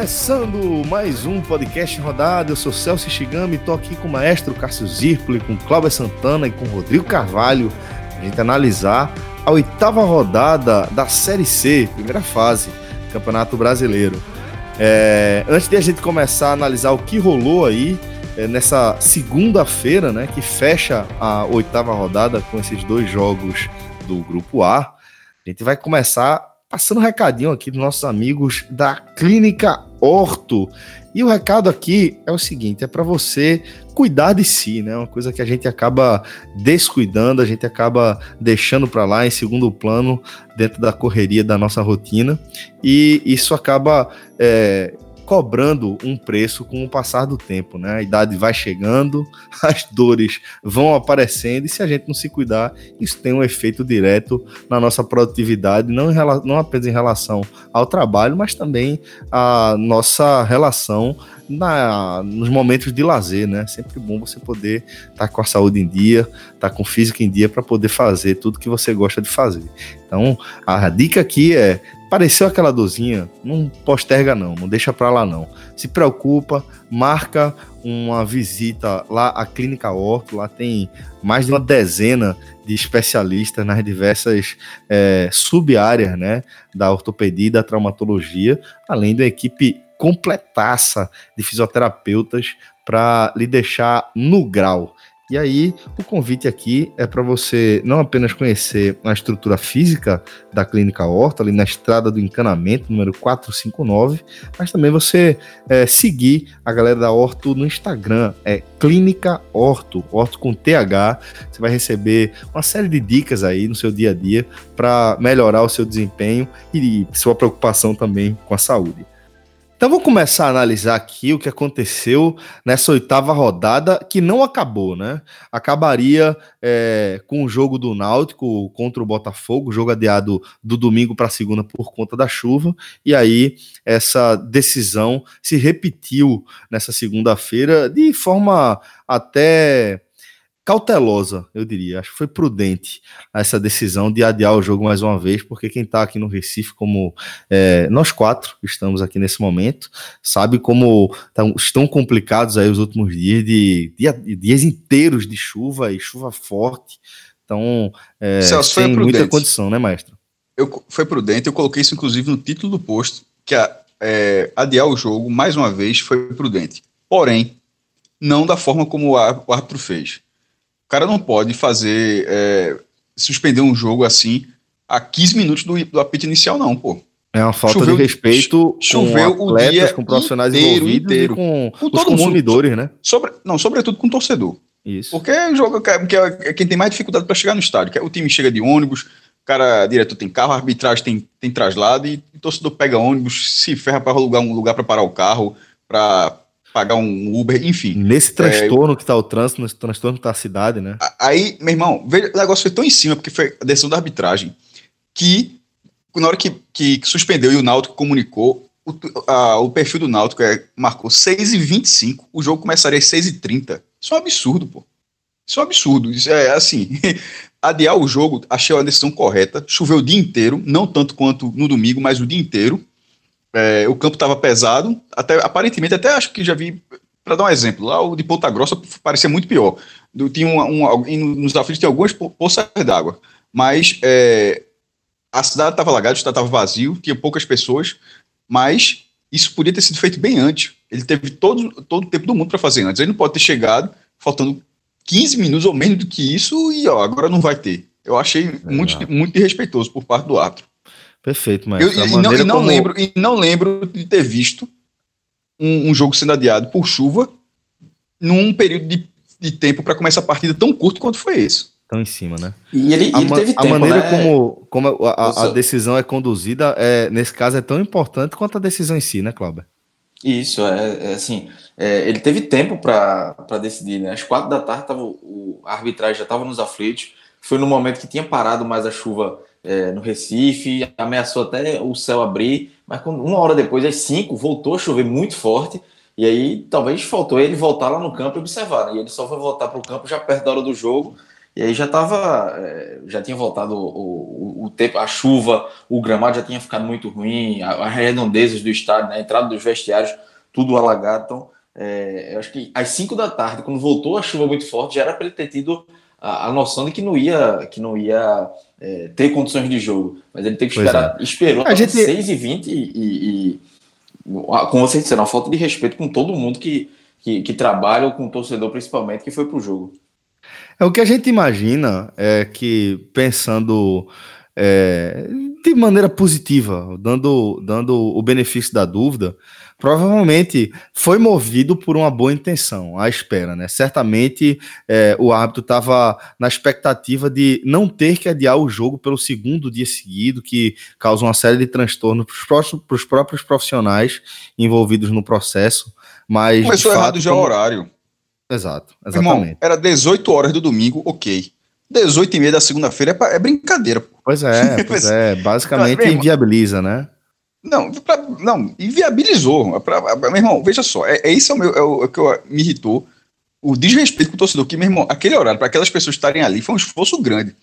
Começando mais um podcast rodado, eu sou Celso Shigami, tô aqui com o maestro Cássio Zirpoli, com Cláudio Santana e com Rodrigo Carvalho, a gente analisar a oitava rodada da Série C, primeira fase, Campeonato Brasileiro. É, antes de a gente começar a analisar o que rolou aí é, nessa segunda-feira, né, que fecha a oitava rodada com esses dois jogos do Grupo A, a gente vai começar passando um recadinho aqui dos nossos amigos da Clínica Horto. E o recado aqui é o seguinte: é para você cuidar de si, né? Uma coisa que a gente acaba descuidando, a gente acaba deixando para lá em segundo plano dentro da correria da nossa rotina, e isso acaba é, cobrando um preço com o passar do tempo, né? A idade vai chegando, as dores vão aparecendo e se a gente não se cuidar, isso tem um efeito direto na nossa produtividade, não, em, não apenas em relação ao trabalho, mas também a nossa relação na, nos momentos de lazer, né? Sempre bom você poder estar tá com a saúde em dia, estar tá com o físico em dia para poder fazer tudo que você gosta de fazer. Então, a dica aqui é Pareceu aquela dorzinha, não posterga não, não deixa para lá não. Se preocupa, marca uma visita lá à Clínica Horto, lá tem mais de uma dezena de especialistas nas diversas é, sub-áreas né, da ortopedia e da traumatologia, além da equipe completaça de fisioterapeutas para lhe deixar no grau. E aí, o convite aqui é para você não apenas conhecer a estrutura física da Clínica Horta, ali na estrada do encanamento, número 459, mas também você é, seguir a galera da Horto no Instagram, é Clínica Horto, Horto com TH. Você vai receber uma série de dicas aí no seu dia a dia para melhorar o seu desempenho e sua preocupação também com a saúde. Então vou começar a analisar aqui o que aconteceu nessa oitava rodada, que não acabou, né? Acabaria é, com o jogo do Náutico contra o Botafogo, jogo adiado do domingo para segunda por conta da chuva, e aí essa decisão se repetiu nessa segunda-feira de forma até cautelosa, eu diria. Acho que foi prudente essa decisão de adiar o jogo mais uma vez, porque quem está aqui no Recife, como é, nós quatro estamos aqui nesse momento, sabe como tão, estão complicados aí os últimos dias de, de, dias inteiros de chuva e chuva forte. Então, é, Celso, tem muita condição, né, maestro? Eu, foi prudente, eu coloquei isso inclusive no título do posto, que a, é, adiar o jogo mais uma vez foi prudente. Porém, não da forma como o árbitro fez cara não pode fazer. É, suspender um jogo assim a 15 minutos do, do apito inicial, não, pô. É uma falta choveu, de respeito choveu com atletas, o dia com profissionais inteiro, envolvidos inteiro. com, com os consumidores, mundo, né? Sobre, não, sobretudo com o torcedor. Isso. Porque o jogo que é, é quem tem mais dificuldade para chegar no estádio, que é, o time chega de ônibus, o cara diretor tem carro, a arbitragem tem, tem traslado e o torcedor pega ônibus, se ferra para alugar um lugar para parar o carro, para pagar um Uber, enfim. Nesse transtorno é, que tá o trânsito, nesse transtorno que tá a cidade, né? Aí, meu irmão, veja, o negócio foi tão em cima, porque foi a decisão da arbitragem, que na hora que, que suspendeu e o Náutico comunicou, o, a, o perfil do Náutico é, marcou 6 e 25 o jogo começaria às 6 e 30 Isso é um absurdo, pô. Isso é um absurdo. Isso é assim. adiar o jogo, achei a decisão correta. Choveu o dia inteiro, não tanto quanto no domingo, mas o dia inteiro. É, o campo estava pesado, até aparentemente até acho que já vi, para dar um exemplo, lá o de Ponta Grossa parecia muito pior. Tinha um, um, nos aflitos tinha algumas poças d'água, mas é, a cidade estava alagada, o estado estava vazio, tinha poucas pessoas, mas isso podia ter sido feito bem antes. Ele teve todo, todo o tempo do mundo para fazer antes. Ele não pode ter chegado faltando 15 minutos ou menos do que isso e ó, agora não vai ter. Eu achei é muito, muito irrespeitoso por parte do árbitro. Perfeito, mas. Eu, e, não, e, não como... lembro, e não lembro de ter visto um, um jogo sendo adiado por chuva num período de, de tempo para começar a partida tão curto quanto foi esse. Tão em cima, né? E ele, a, ele teve a tempo, maneira né? como, como a, a, a, decisão é conduzida, é, nesse caso, é tão importante quanto a decisão em si, né, Cláudio? Isso, é, é assim, é, ele teve tempo para decidir, né? Às quatro da tarde tava, o, a arbitragem já estava nos aflitos, foi no momento que tinha parado mais a chuva é, no Recife, ameaçou até o céu abrir, Mas uma hora depois, às 5, voltou a chover muito forte. E aí talvez faltou ele voltar lá no campo e observar. Né? E ele só foi voltar para o campo já perto da hora do jogo. E aí já estava, é, já tinha voltado o, o, o, tempo, a chuva, o gramado já tinha ficado muito ruim, as redondezas do estádio, né, a entrada dos vestiários, tudo alagado. Então, é, eu acho que às 5 da tarde, quando voltou a chuva muito forte, já era para ele ter tido a, a, noção de que não ia, que não ia é, ter condições de jogo. Mas ele teve que esperar, é. esperou a gente... 6 e 20 e, e, e como vocês disseram, uma falta de respeito com todo mundo que, que, que trabalha, ou com o torcedor principalmente, que foi para o jogo. É o que a gente imagina é que pensando é, de maneira positiva, dando, dando o benefício da dúvida, provavelmente foi movido por uma boa intenção, à espera, né? Certamente é, o árbitro estava na expectativa de não ter que adiar o jogo pelo segundo dia seguido, que causa uma série de transtornos para os próprios profissionais envolvidos no processo. Mas começou fato, errado já como... o horário. Exato, exatamente. Irmão, era 18 horas do domingo, ok. 18 e meia da segunda-feira é, é, brincadeira. Pô. Pois é, pois é. Basicamente inviabiliza, né? Não, pra, não, inviabilizou. Pra, pra, meu irmão, veja só, é, é isso é o, meu, é o, é o que eu, me irritou. O desrespeito com o torcedor, que, meu irmão, aquele horário, para aquelas pessoas estarem ali, foi um esforço grande.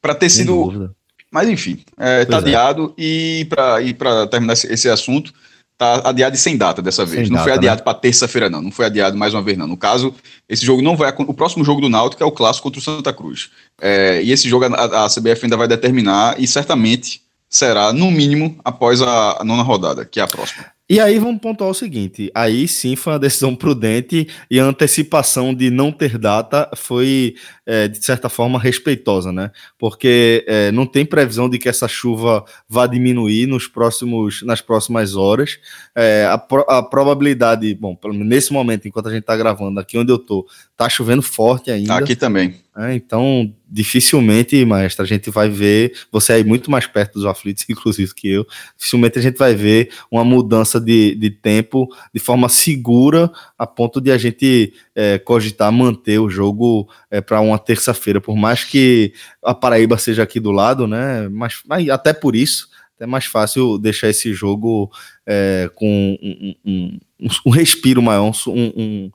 Para ter Sem sido. Dúvida. Mas enfim, é, tá é. adiado. E para terminar esse, esse assunto, tá adiado e sem data dessa vez. Sem não data, foi adiado né? para terça-feira, não. Não foi adiado mais uma vez, não. No caso, esse jogo não vai. O próximo jogo do Náutico é o clássico contra o Santa Cruz. É, e esse jogo a, a, CBF ainda vai determinar e certamente será, no mínimo, após a, nona rodada, que é a próxima. E aí vamos pontuar o seguinte: aí sim foi uma decisão prudente e a antecipação de não ter data foi, é, de certa forma, respeitosa, né? Porque é, não tem previsão de que essa chuva vá diminuir nos próximos, nas próximas horas. É, a, pro, a, probabilidade, bom, nesse momento, enquanto a gente está gravando, aqui onde eu tô, tá chovendo forte ainda. Aqui também. É, então, dificilmente, maestra, a gente vai ver, você aí muito mais perto dos aflitos, inclusive, que eu, dificilmente a gente vai ver uma mudança de, de tempo de forma segura, a ponto de a gente é, cogitar manter o jogo é, para uma terça-feira, por mais que a Paraíba seja aqui do lado, né? Mas, mas até por isso, é mais fácil deixar esse jogo é, com um, um, um, um, respiro maior, um,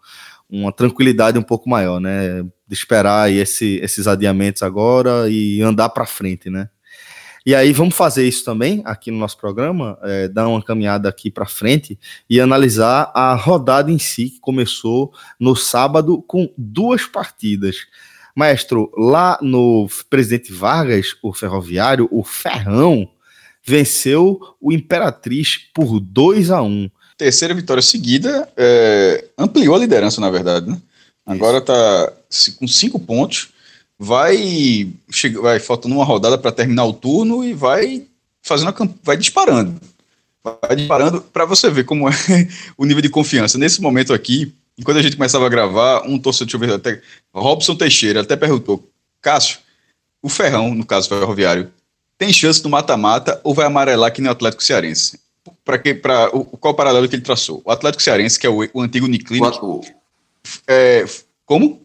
uma tranquilidade um pouco maior, né? De esperar esse, esses adiamentos agora e andar para frente, né? E aí vamos fazer isso também aqui no nosso programa, é, dar uma caminhada aqui para frente e analisar a rodada em si que começou no sábado com duas partidas. Maestro, lá no Presidente Vargas, o Ferroviário, o Ferrão venceu o Imperatriz por 2 a 1 terceira vitória seguida, é, ampliou a liderança, na verdade, né? Agora está com cinco pontos, vai, chega, vai faltando uma rodada para terminar o turno e vai fazendo a, vai disparando. Vai disparando para você ver como é o nível de confiança. Nesse momento aqui, enquanto a gente começava a gravar, um torcedor, deixa eu ver, até, Robson Teixeira até perguntou, Cássio, o Ferrão, no caso ferroviário, tem chance do mata-mata ou vai amarelar que nem o Atlético Cearense? Para que para qual o paralelo que ele traçou? O Atlético Cearense, que é o, o antigo Uniclinic. É, como?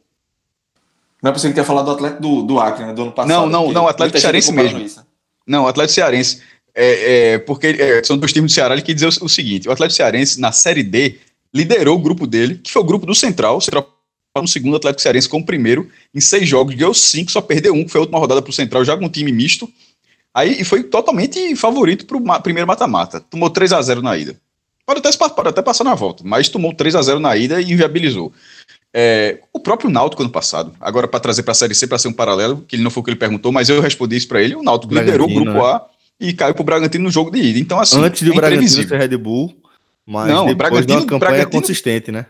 Não é possível que tenha falado do Atlético do, do Acre, né, do ano passado. Não, não, não, o Atlético Cearense mesmo. Não, o Atlético Cearense. É, é porque é, são dois times do Ceará, ele quer dizer o, o, seguinte: o Atlético Cearense, na Série D, liderou o grupo dele, que foi o grupo do Central. O Central no segundo, o Atlético Cearense como primeiro, em seis jogos, ganhou cinco, só perdeu um, que foi a última rodada para o Central, já com um time misto. Aí foi totalmente favorito para o primeiro mata-mata. Tomou 3 a 0 na ida. Pode até, pode até passar na volta, mas tomou 3 a 0 na ida e inviabilizou. É, o próprio Náutico ano passado, agora para trazer para a Série C para ser um paralelo, que ele não foi o que ele perguntou, mas eu respondi isso para ele. O Náutico liderou o grupo né? A e caiu para o Bragantino no jogo de ida. Então, assim, Antes do é Bragantino ser Red Bull, mas não, depois Bragantino, de campanha Bragantino, consistente, né?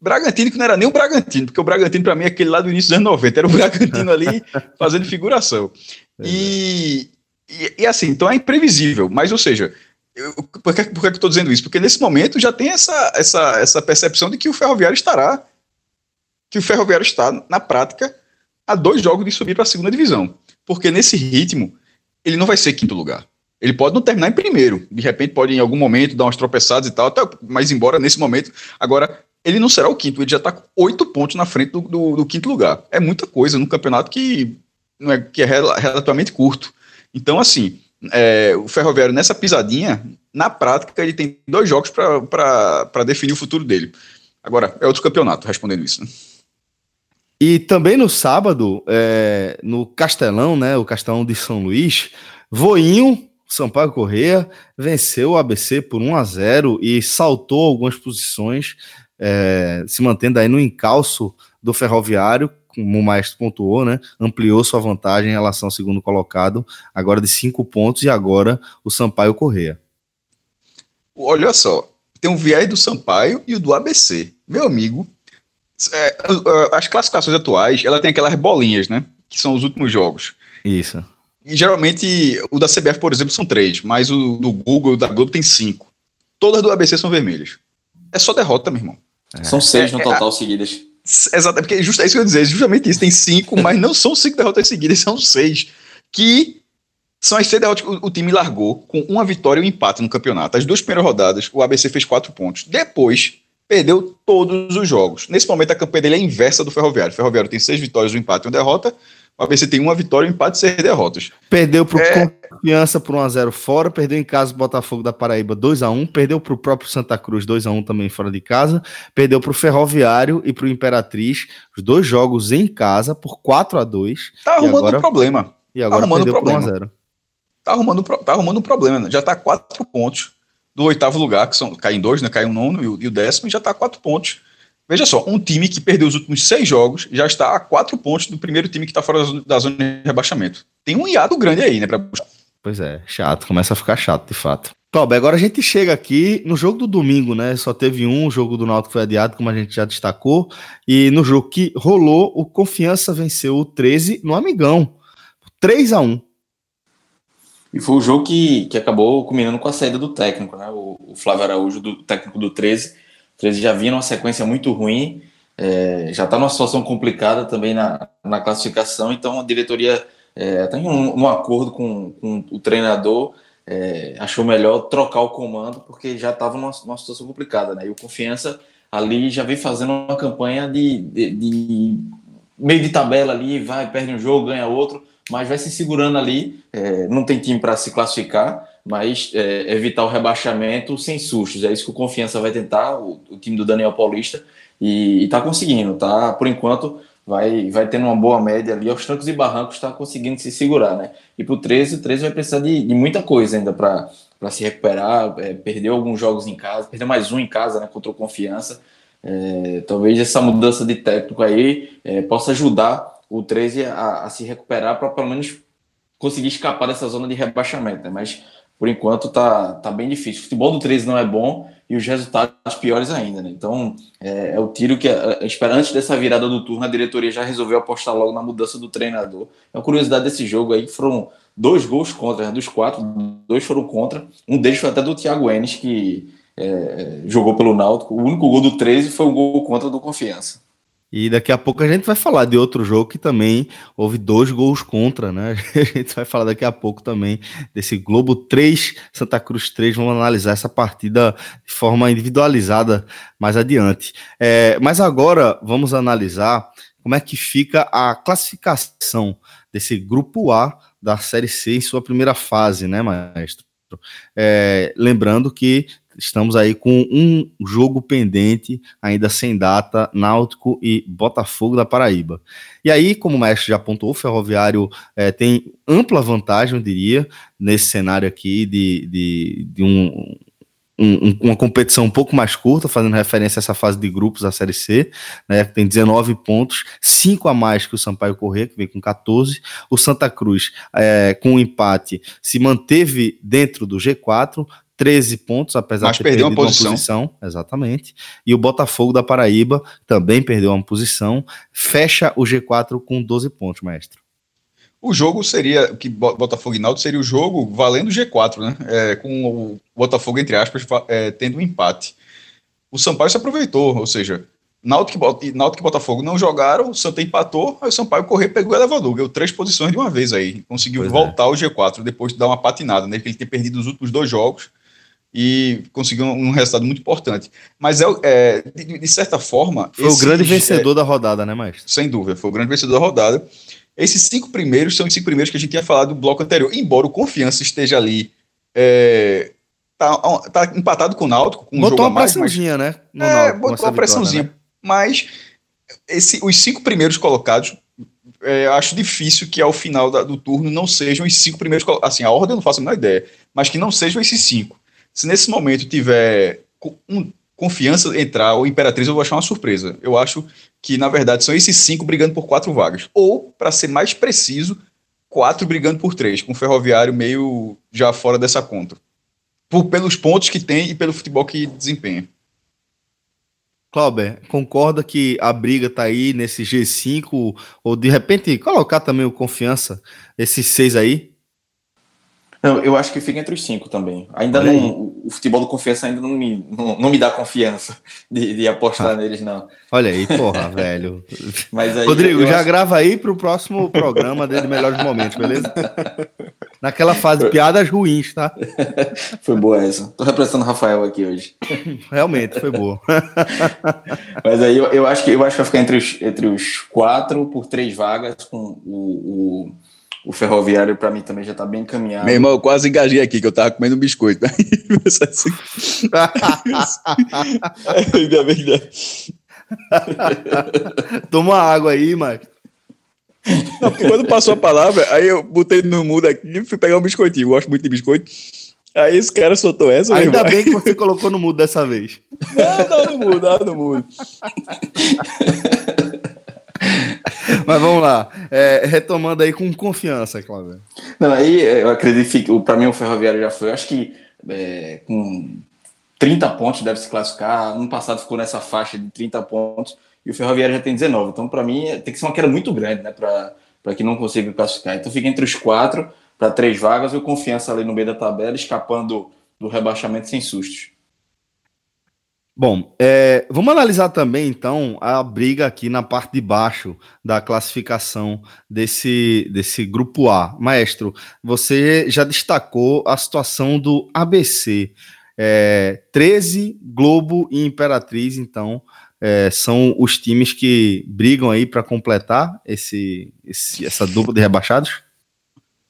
Bragantino que não era nem o Bragantino, porque o Bragantino para mim é aquele lá do início dos anos 90, era o Bragantino ali fazendo figuração. E, e, e, assim, então é imprevisível, mas ou seja, eu, por, que, por que eu estou dizendo isso? Porque nesse momento já tem essa, essa, essa percepção de que o Ferroviário estará, que o Ferroviário está, na prática, a dois jogos de subir para a segunda divisão. Porque nesse ritmo, ele não vai ser quinto lugar. Ele pode não terminar em primeiro, de repente pode em algum momento dar umas tropeçadas e tal, até, mas embora nesse momento, agora ele não será o quinto, ele já está com oito pontos na frente do, do, do, quinto lugar. É muita coisa num campeonato que, não é, que é relativamente curto. Então, assim, é, o Ferroviário nessa pisadinha na prática, ele tem dois jogos para definir o futuro dele. Agora, é outro campeonato respondendo isso. Né? E também no sábado, é, no Castelão, né, o Castelão de São Luís, Voinho, Sampaio Correia, venceu o ABC por 1 a 0 e saltou algumas posições, é, se mantendo aí no encalço do Ferroviário, como o Maestro pontuou, né, ampliou sua vantagem em relação ao segundo colocado, agora de cinco pontos, e agora o Sampaio Correia. Olha só, tem um viés do Sampaio e o do ABC. Meu amigo, é, as classificações atuais, ela tem aquelas bolinhas, né? Que são os últimos jogos. Isso. E geralmente o da CBF, por exemplo, são três, mas o do Google, o da Globo tem cinco. Todas do ABC são vermelhas. É só derrota, meu irmão. É. São seis no é, total é, seguidas. Exato, porque justo, é isso que eu ia dizer, justamente isso. Tem cinco, mas não são cinco derrotas seguidas, são seis. Que são as seis derrotas que o, o time largou com uma vitória e um empate no campeonato. As duas primeiras rodadas, o ABC fez quatro pontos. Depois, perdeu todos os jogos. Nesse momento, a campanha dele é inversa do Ferroviário. O Ferroviário tem seis vitórias, um empate e uma derrota. O ABC tem uma vitória, um empate e seis derrotas. Perdeu para o é... Confiança por 1x0 fora, perdeu em casa o Botafogo da Paraíba 2x1, perdeu para o próprio Santa Cruz 2x1 também fora de casa, perdeu para o Ferroviário e para o Imperatriz, os dois jogos em casa por 4x2. Tá arrumando agora... um problema. E agora tá arrumando perdeu um problema. por 1x0. Tá arrumando, tá arrumando um problema, né? já tá quatro pontos do oitavo lugar, que são, cai em dois, né? Cai um nono e o, e o décimo, e já está a quatro pontos. Veja só, um time que perdeu os últimos seis jogos já está a quatro pontos do primeiro time que está fora da zona de rebaixamento. Tem um hiato grande aí, né? Pra... Pois é, chato, começa a ficar chato, de fato. Tobe, agora a gente chega aqui no jogo do domingo, né? Só teve um, o jogo do Náutico foi adiado, como a gente já destacou. E no jogo que rolou, o Confiança venceu o 13 no Amigão. 3 a 1 e foi o jogo que, que acabou culminando com a saída do técnico, né? O, o Flávio Araújo, do técnico do 13. O 13 já vinha numa sequência muito ruim, é, já está numa situação complicada também na, na classificação, então a diretoria é, tem um, um acordo com, com, o treinador, é, achou melhor trocar o comando, porque já estava numa, numa, situação complicada, né? E o Confiança ali já vem fazendo uma campanha de, de, de meio de tabela ali, vai, perde um jogo, ganha outro mas vai se segurando ali. É, não tem time para se classificar, mas é, evitar o rebaixamento sem sustos. É isso que o Confiança vai tentar, o, o time do Daniel Paulista, e está conseguindo, tá? Por enquanto, vai, vai tendo uma boa média ali, aos trancos e barrancos está conseguindo se segurar, né? E para o 13, o 13 vai precisar de, de muita coisa ainda para se recuperar, é, perdeu alguns jogos em casa, perdeu mais um em casa, né, contra o Confiança. É, talvez essa mudança de técnico aí é, possa ajudar o 13 a, a se recuperar para pelo menos conseguir escapar dessa zona de rebaixamento, né? Mas por enquanto tá, tá bem difícil. O futebol do 13 não é bom e os resultados piores ainda, né? Então é, é o tiro que espera antes dessa virada do turno a diretoria já resolveu apostar logo na mudança do treinador. É uma curiosidade desse jogo aí foram dois gols contra, né? dos quatro, dois foram contra. Um deles foi até do Thiago Enes que é, jogou pelo Náutico. O único gol do 13 foi o gol contra do Confiança. E daqui a pouco a gente vai falar de outro jogo que também houve dois gols contra, né? A gente vai falar daqui a pouco também desse Globo 3, Santa Cruz 3. Vamos analisar essa partida de forma individualizada mais adiante. É, mas agora vamos analisar como é que fica a classificação desse grupo A da Série C em sua primeira fase, né, maestro? É, lembrando que estamos aí com um jogo pendente, ainda sem data, Náutico e Botafogo da Paraíba. E aí, como o mestre já apontou, o Ferroviário é, tem ampla vantagem, eu diria, nesse cenário aqui de, de, de um, um, uma competição um pouco mais curta, fazendo referência a essa fase de grupos da Série C, né, tem 19 pontos, 5 a mais que o Sampaio Corrêa, que vem com 14. O Santa Cruz, é, com um empate, se manteve dentro do G4, 13 pontos, apesar Mas de ter perdeu uma posição. uma posição. Exatamente. E o Botafogo da Paraíba também perdeu uma posição, fecha o G4 com 12 pontos, mestre. O jogo seria, que Botafogo e Náutico seria o jogo valendo G4, né? É, com o Botafogo, entre aspas, é, tendo um empate. O Sampaio se aproveitou, ou seja, Náutico e, Náutico e Botafogo não jogaram, o Santa empatou, aí o Sampaio correu pegou o elevador, ganhou três posições de uma vez aí. Conseguiu pois voltar é. ao G4 depois de dar uma patinada, né? Porque ele ter perdido os últimos dois jogos e conseguiu um resultado muito importante. Mas é, é de, de, certa forma. Foi o grande vencedor é, da rodada, né, Maestro? Sem dúvida, foi o grande vencedor da rodada. Esses cinco primeiros são os cinco primeiros que a gente tinha falado do bloco anterior. Embora o Confiança esteja ali é, tá, tá empatado com o Náutico. Com botou um uma pressãozinha, mais, né? No é, Náutico, botou uma pressãozinha. Né? Mas esse, os cinco primeiros colocados, é, acho difícil que ao final da, do turno não sejam os cinco primeiros Assim, a ordem eu não faço a menor ideia, mas que não sejam esses cinco. Se nesse momento tiver um, confiança entrar ou Imperatriz, eu vou achar uma surpresa. Eu acho que, na verdade, são esses cinco brigando por quatro vagas. Ou, para ser mais preciso, quatro brigando por três, com o Ferroviário meio já fora dessa conta. Por, pelos pontos que tem e pelo futebol que desempenha. Clauber, concorda que a briga tá aí nesse G5 ou de repente colocar também o confiança, esses seis aí? Não, eu acho que fica entre os cinco também. Ainda não, o futebol do confiança ainda não me, não, não me dá confiança de, de apostar ah. neles, não. Olha aí, porra, velho. Mas aí, Rodrigo, já acho... grava aí pro próximo programa dele Melhores Momentos, beleza? Naquela fase, piadas ruins, tá? Foi boa essa. Tô representando o Rafael aqui hoje. Realmente, foi boa. Mas aí eu, eu, acho que eu acho que vai ficar entre os, entre os quatro por três vagas com o, o o ferroviário, para mim, também já está bem encaminhado. Meu irmão, eu quase engajei aqui, que eu estava comendo um biscoito. assim. é verdade. Toma água aí, Mike. Não, quando passou a palavra, aí eu botei no mudo aqui e fui pegar um biscoitinho. Eu gosto muito de biscoito. Aí esse cara soltou essa. Ainda bem que você colocou no mudo dessa vez. Não, não, no mudo, não, no mudo. Mas vamos lá. É, retomando aí com confiança, Cláudio. Não, aí eu acredito que para mim o Ferroviário já foi. Eu acho que é, com 30 pontos deve se classificar. Ano passado ficou nessa faixa de 30 pontos e o Ferroviário já tem 19. Então, para mim, tem que ser uma queda muito grande, né? Para que não consiga classificar. Então, fica entre os quatro para três vagas e o confiança ali no meio da tabela, escapando do rebaixamento sem sustos. Bom, é, vamos analisar também então a briga aqui na parte de baixo da classificação desse, desse grupo A. Maestro, você já destacou a situação do ABC. É, 13, Globo e Imperatriz, então, é, são os times que brigam aí para completar esse, esse, essa dupla de rebaixados?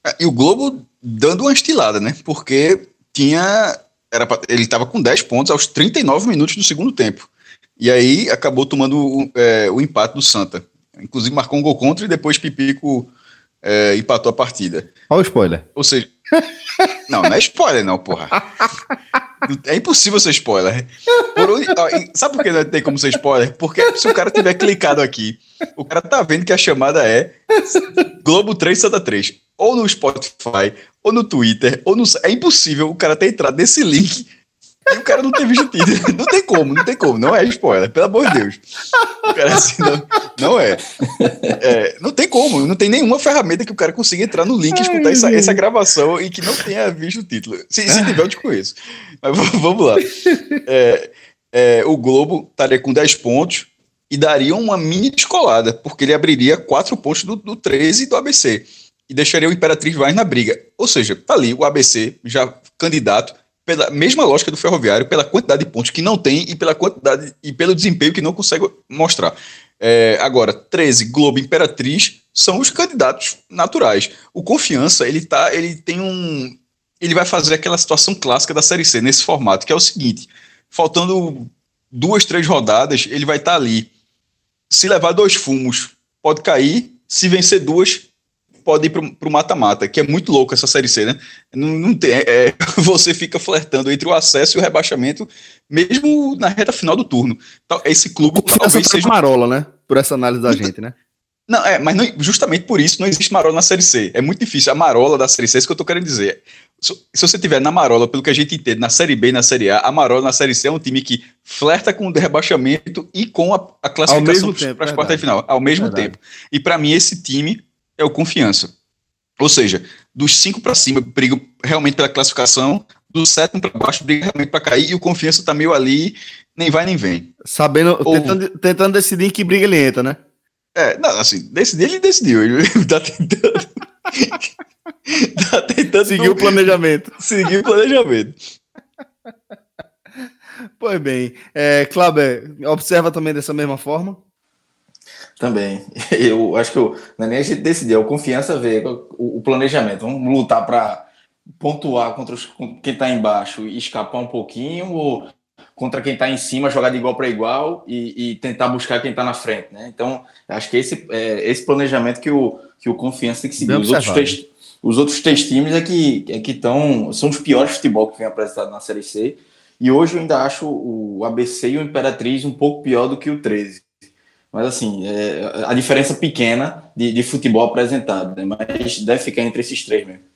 É, e o Globo dando uma estilada, né? Porque tinha era pra, ele estava com 10 pontos aos 39 minutos do segundo tempo. E aí acabou tomando é, o empate do Santa. Inclusive marcou um gol contra e depois Pipico é, empatou a partida. Olha o spoiler. Ou seja. não, não é spoiler, não, porra. É impossível ser spoiler. Por, sabe por que não tem como ser spoiler? Porque se o cara tiver clicado aqui, o cara tá vendo que a chamada é Globo 3 Santa 3. Ou no Spotify, ou no Twitter, ou no. É impossível o cara ter entrado nesse link e o cara não ter visto o título. Não tem como, não tem como. Não é spoiler, pelo amor de Deus. O cara assim, não, não é. é. Não tem como, não tem nenhuma ferramenta que o cara consiga entrar no link e escutar essa, essa gravação e que não tenha visto o título. Se, se tiver, eu te conheço. Mas vamos lá. É, é, o Globo estaria com 10 pontos e daria uma mini descolada, porque ele abriria 4 pontos do, do 13 do ABC e deixaria o Imperatriz mais na briga. Ou seja, tá ali o ABC já candidato pela mesma lógica do Ferroviário, pela quantidade de pontos que não tem e pela quantidade e pelo desempenho que não consegue mostrar. É, agora, 13, Globo Imperatriz são os candidatos naturais. O Confiança, ele tá, ele tem um ele vai fazer aquela situação clássica da Série C nesse formato, que é o seguinte: faltando duas, três rodadas, ele vai estar tá ali. Se levar dois fumos, pode cair. Se vencer duas, pode ir para o mata-mata, que é muito louco essa Série C, né? Não, não tem, é, você fica flertando entre o acesso e o rebaixamento, mesmo na reta final do turno. Então, esse clube talvez seja... Marola, né? Por essa análise da gente, né? Não, é, mas não, justamente por isso não existe marola na Série C. É muito difícil. A marola da Série C é isso que eu tô querendo dizer. Se, se você tiver na marola, pelo que a gente entende, na Série B e na Série A, a marola na Série C é um time que flerta com o rebaixamento e com a, a classificação para as quartas de final, ao mesmo verdade. tempo. E para mim, esse time é o confiança. Ou seja, dos cinco para cima briga realmente pela classificação, do sétimo para baixo briga realmente para cair e o confiança tá meio ali, nem vai nem vem. Sabendo, Ou, tentando, tentando decidir em que briga ele entra, né? É, não, assim, decidir ele decidiu, ele tá tentando. tá tentando seguir o planejamento. Seguir o planejamento. Pois bem, é, observa também dessa mesma forma? Também. Eu acho que eu, não é nem a gente decidir, é o confiança ver o, o planejamento. Vamos lutar para pontuar contra os, quem está embaixo e escapar um pouquinho, ou contra quem está em cima jogar de igual para igual e, e, tentar buscar quem está na frente, né? Então, acho que esse é esse planejamento que o, que o Confiança tem que seguir. Os outros, três, os outros três times é que é que estão são os piores futebol que vem apresentado na Série C. E hoje eu ainda acho o ABC e o Imperatriz um pouco pior do que o 13. Mas assim, é, a diferença pequena de, de futebol apresentado, né? mas deve ficar entre esses três mesmo.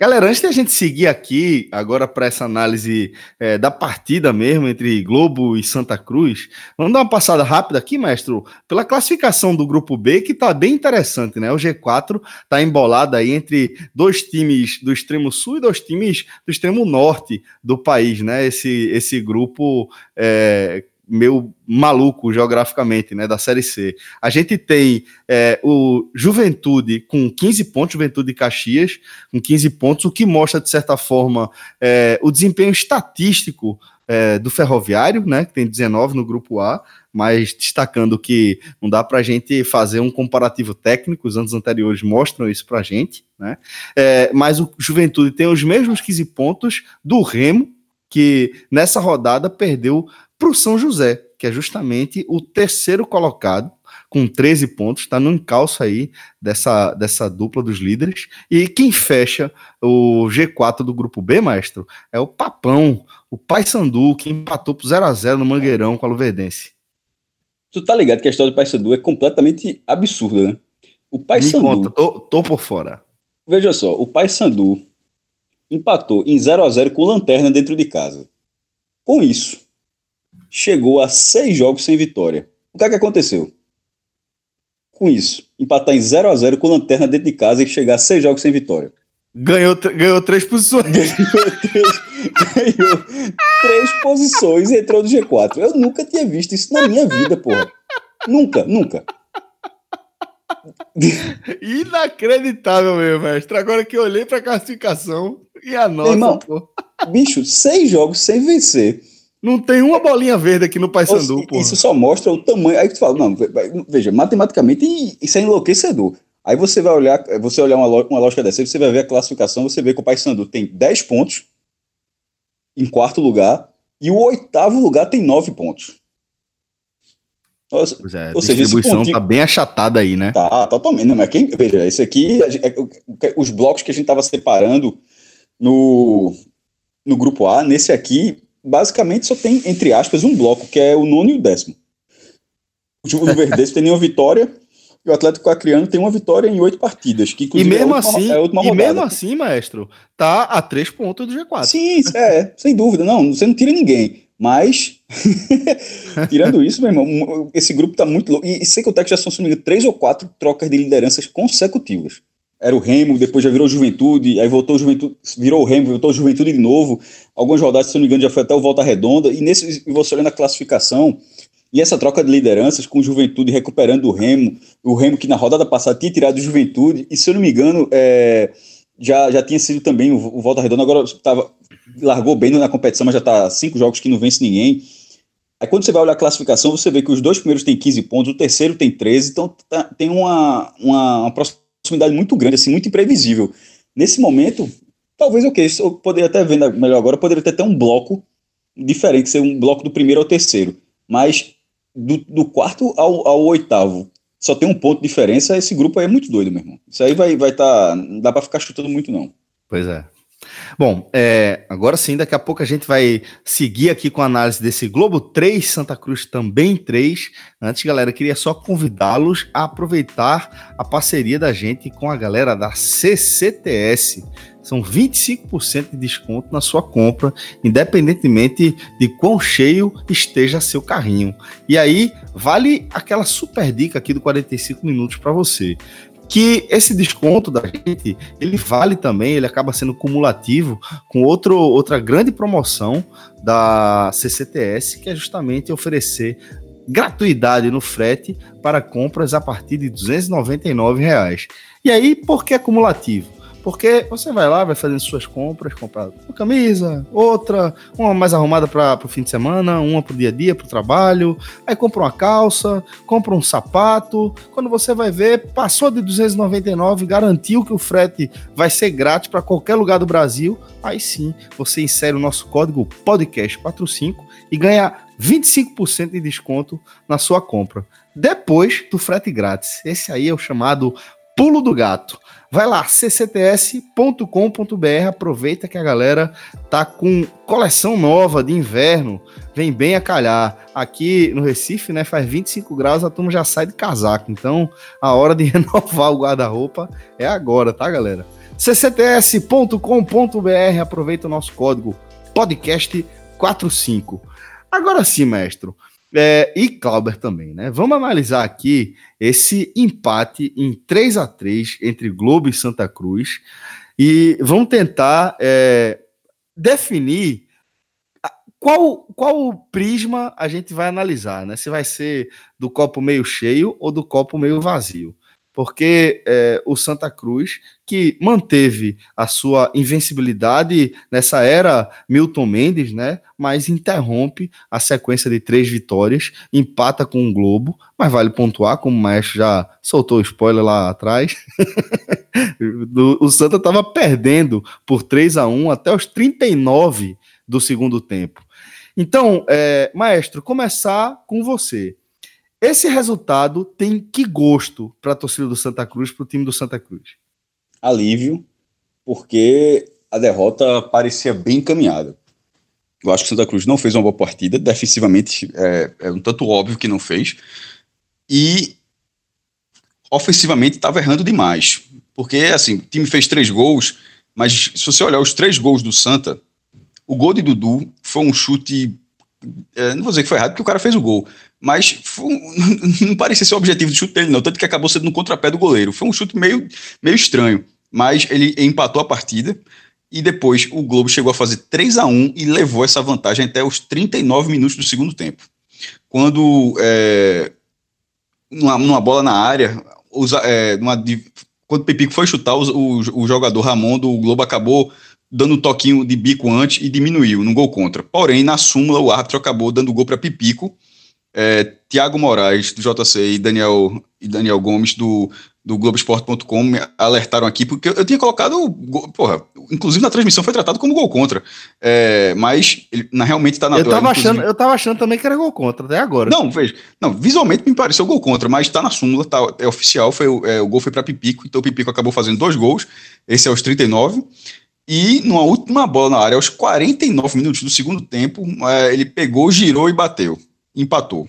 Galera, antes de a gente seguir aqui agora para essa análise é, da partida mesmo entre Globo e Santa Cruz, vamos dar uma passada rápida aqui, mestre, pela classificação do grupo B, que está bem interessante, né? O G4 está embolado aí entre dois times do extremo sul e dois times do extremo norte do país, né? Esse, esse grupo é, meio maluco geograficamente, né, da Série C. A gente tem é, o Juventude com 15 pontos, Juventude de Caxias com 15 pontos, o que mostra, de certa forma, é, o desempenho estatístico é, do Ferroviário, né, que tem 19 no grupo A, mas destacando que não dá para a gente fazer um comparativo técnico, os anos anteriores mostram isso para a gente, né, é, mas o Juventude tem os mesmos 15 pontos do Remo, que nessa rodada perdeu para o São José, que é justamente o terceiro colocado, com 13 pontos, está no encalço aí dessa, dessa dupla dos líderes. E quem fecha o G4 do grupo B, maestro, é o Papão, o Paysandu, que empatou por 0 a 0 no Mangueirão com a Luverdense. Tu tá ligado que a história do Paysandu é completamente absurda, né? O Paysandu. Tô, tô por fora. Veja só, o Paysandu empatou em 0 a 0 com lanterna dentro de casa. Com isso, chegou a seis jogos sem vitória. O que é que aconteceu? Com isso, empatar em 0 a 0 com lanterna dentro de casa e chegar a seis jogos sem vitória. Ganhou, ganhou três posições. Ganhou três, ganhou três posições e entrou no G4. Eu nunca tinha visto isso na minha vida, porra. Nunca, nunca. Inacreditável mesmo, mestre. Agora que eu olhei para a classificação e a nossa, Irmão. Bicho, seis jogos sem vencer. Não tem uma bolinha verde aqui no Paysandu, pô. Isso só mostra o tamanho. Aí tu fala, não, veja, matematicamente isso é enlouquecedor. Aí você vai olhar, você olhar uma, uma lógica dessa, você vai ver a classificação, você vê que o Paysandu tem 10 pontos em quarto lugar e o oitavo lugar tem 9 pontos. Nossa, pois é, ou seja, a distribuição pontinho... tá bem achatada aí, né? Tá, totalmente. Não, mas quem, veja, esse aqui, é, os blocos que a gente tava separando no, no grupo A, nesse aqui, basicamente só tem, entre aspas, um bloco, que é o nono e o décimo. O Verdes tem nenhuma vitória, e o Atlético Acreano tem uma vitória em oito partidas. Que, e mesmo é assim, é e mesmo assim, maestro, tá a três pontos do G4. Sim, é, sem dúvida. Não, você não tira ninguém. Mas, tirando isso, meu irmão, esse grupo tá muito louco. E, e contar que já são, se três ou quatro trocas de lideranças consecutivas era o Remo, depois já virou Juventude, aí voltou Juventude, virou o Remo, voltou Juventude de novo. Algumas rodadas, se não me engano, já foi até o Volta Redonda. E nesse, você olhando a classificação, e essa troca de lideranças com Juventude recuperando o Remo, o Remo que na rodada passada tinha tirado o Juventude, e se eu não me engano, é, já, já tinha sido também o, o Volta Redonda, agora tava, largou bem na competição, mas já está cinco jogos que não vence ninguém. Aí quando você vai olhar a classificação, você vê que os dois primeiros têm 15 pontos, o terceiro tem 13, então tá, tem uma, uma, uma proximidade muito grande, assim, muito imprevisível. Nesse momento, talvez o que eu poderia até ver melhor agora, poderia ter até um bloco diferente, ser um bloco do primeiro ao terceiro, mas do, do quarto ao, ao, oitavo só tem um ponto de diferença, esse grupo aí é muito doido, meu irmão. Isso aí vai vai tá, não dá para ficar chutando muito não. Pois é. Bom, é, agora sim, daqui a pouco a gente vai seguir aqui com a análise desse Globo 3, Santa Cruz também 3. Antes, galera, queria só convidá-los a aproveitar a parceria da gente com a galera da CCTS. São 25% de desconto na sua compra, independentemente de quão cheio esteja seu carrinho. E aí, vale aquela super dica aqui do 45 minutos para você que esse desconto da gente, ele vale também, ele acaba sendo cumulativo com outro, outra grande promoção da CCTS, que é justamente oferecer gratuidade no frete para compras a partir de 299 reais. E aí, por que acumulativo? Porque você vai lá, vai fazendo suas compras, comprar uma camisa, outra, uma mais arrumada para o fim de semana, uma para o dia a dia, para o trabalho. Aí compra uma calça, compra um sapato. Quando você vai ver, passou de 299, garantiu que o frete vai ser grátis para qualquer lugar do Brasil. Aí sim, você insere o nosso código podcast45 e ganha 25% de desconto na sua compra. Depois do frete grátis. Esse aí é o chamado pulo do gato. Vai lá, ccts.com.br, aproveita que a galera tá com coleção nova de inverno, vem bem a calhar. Aqui no Recife, né, faz 25 graus, a turma já sai de casaco, então a hora de renovar o guarda-roupa é agora, tá, galera? ccts.com.br, aproveita o nosso código podcast45. Agora sim, mestre. É, e Clauber também, né? Vamos analisar aqui esse empate em 3 a 3 entre Globo e Santa Cruz e vamos tentar é, definir qual, qual prisma a gente vai analisar, né? Se vai ser do copo meio cheio ou do copo meio vazio porque é, o Santa Cruz, que manteve a sua invencibilidade nessa era Milton Mendes, né? Mas interrompe a sequência de três vitórias, empata com o Globo, mas vale pontuar, como o Maestro já soltou spoiler lá atrás. o Santa estava perdendo por 3 a 1 até os 39 do segundo tempo. Então, é, Maestro, começar com você. Esse resultado tem que gosto para a torcida do Santa Cruz, para o time do Santa Cruz? Alívio, porque a derrota parecia bem encaminhada. Eu acho que o Santa Cruz não fez uma boa partida, defensivamente é, é um tanto óbvio que não fez, e ofensivamente estava errando demais. Porque, assim, o time fez três gols, mas se você olhar os três gols do Santa, o gol de Dudu foi um chute. É, não vou dizer que foi errado, porque o cara fez o gol, mas não parecia ser o objetivo do chute dele, não. Tanto que acabou sendo no contrapé do goleiro. Foi um chute meio, meio estranho, mas ele empatou a partida. E depois o Globo chegou a fazer 3 a 1 e levou essa vantagem até os 39 minutos do segundo tempo. Quando, é, numa, numa, bola na área, usa, é, numa, quando o Pepico foi chutar, o, o, o jogador Ramon do Globo acabou dando um toquinho de bico antes e diminuiu no gol contra. Porém, na súmula, o árbitro acabou dando gol para Pipico é, Tiago Moraes, do JC, e Daniel, e Daniel Gomes, do, do Globoesporte.com, me alertaram aqui, porque eu, tinha colocado, porra, inclusive na transmissão foi tratado como gol contra, é, mas ele, na, realmente está na eu tava achando Eu tava achando também que era gol contra, até agora. Não, veja, não, visualmente me pareceu gol contra, mas está na súmula, tá, é oficial, foi, é, o gol foi para Pipico, então o Pipico acabou fazendo dois gols, esse é os 39, e numa última bola na área, aos 49 minutos do segundo tempo, é, ele pegou, girou e bateu empatou.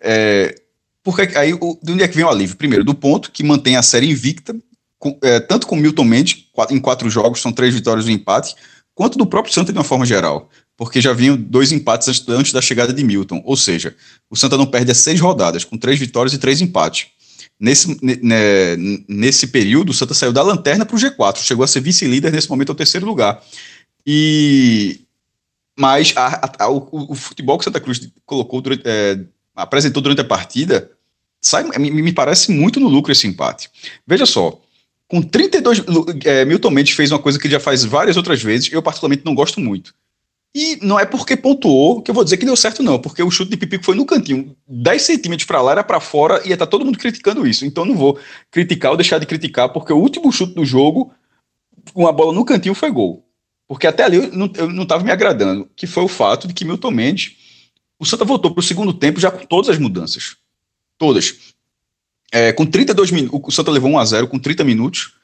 É, porque aí, de onde é que vem o alívio? Primeiro, do ponto que mantém a série invicta, com, é, tanto com Milton Mendes, quatro, em quatro jogos, são três vitórias e um empate, quanto do próprio Santa de uma forma geral. Porque já vinham dois empates antes, antes da chegada de Milton. Ou seja, o Santa não perde as seis rodadas, com três vitórias e três empates. Nesse, né, nesse período, o Santa saiu da lanterna para o G4, chegou a ser vice-líder nesse momento ao terceiro lugar. E mas a, a, o, o, futebol que Santa Cruz colocou durante, é, apresentou durante a partida sai, me, me, parece muito no lucro esse empate. Veja só, com 32. É, Milton Mendes fez uma coisa que ele já faz várias outras vezes, eu particularmente não gosto muito. E não é porque pontuou que eu vou dizer que deu certo, não, porque o chute de Pipico foi no cantinho, 10 centímetros para lá, era para fora, e ia estar tá todo mundo criticando isso. Então não vou criticar ou deixar de criticar, porque o último chute do jogo, uma bola no cantinho, foi gol. Porque até ali eu não estava me agradando, que foi o fato de que Milton Mendes, o Santa voltou para o segundo tempo já com todas as mudanças. Todas. É, com 32 minutos, o Santa levou 1 a 0 com 30 minutos.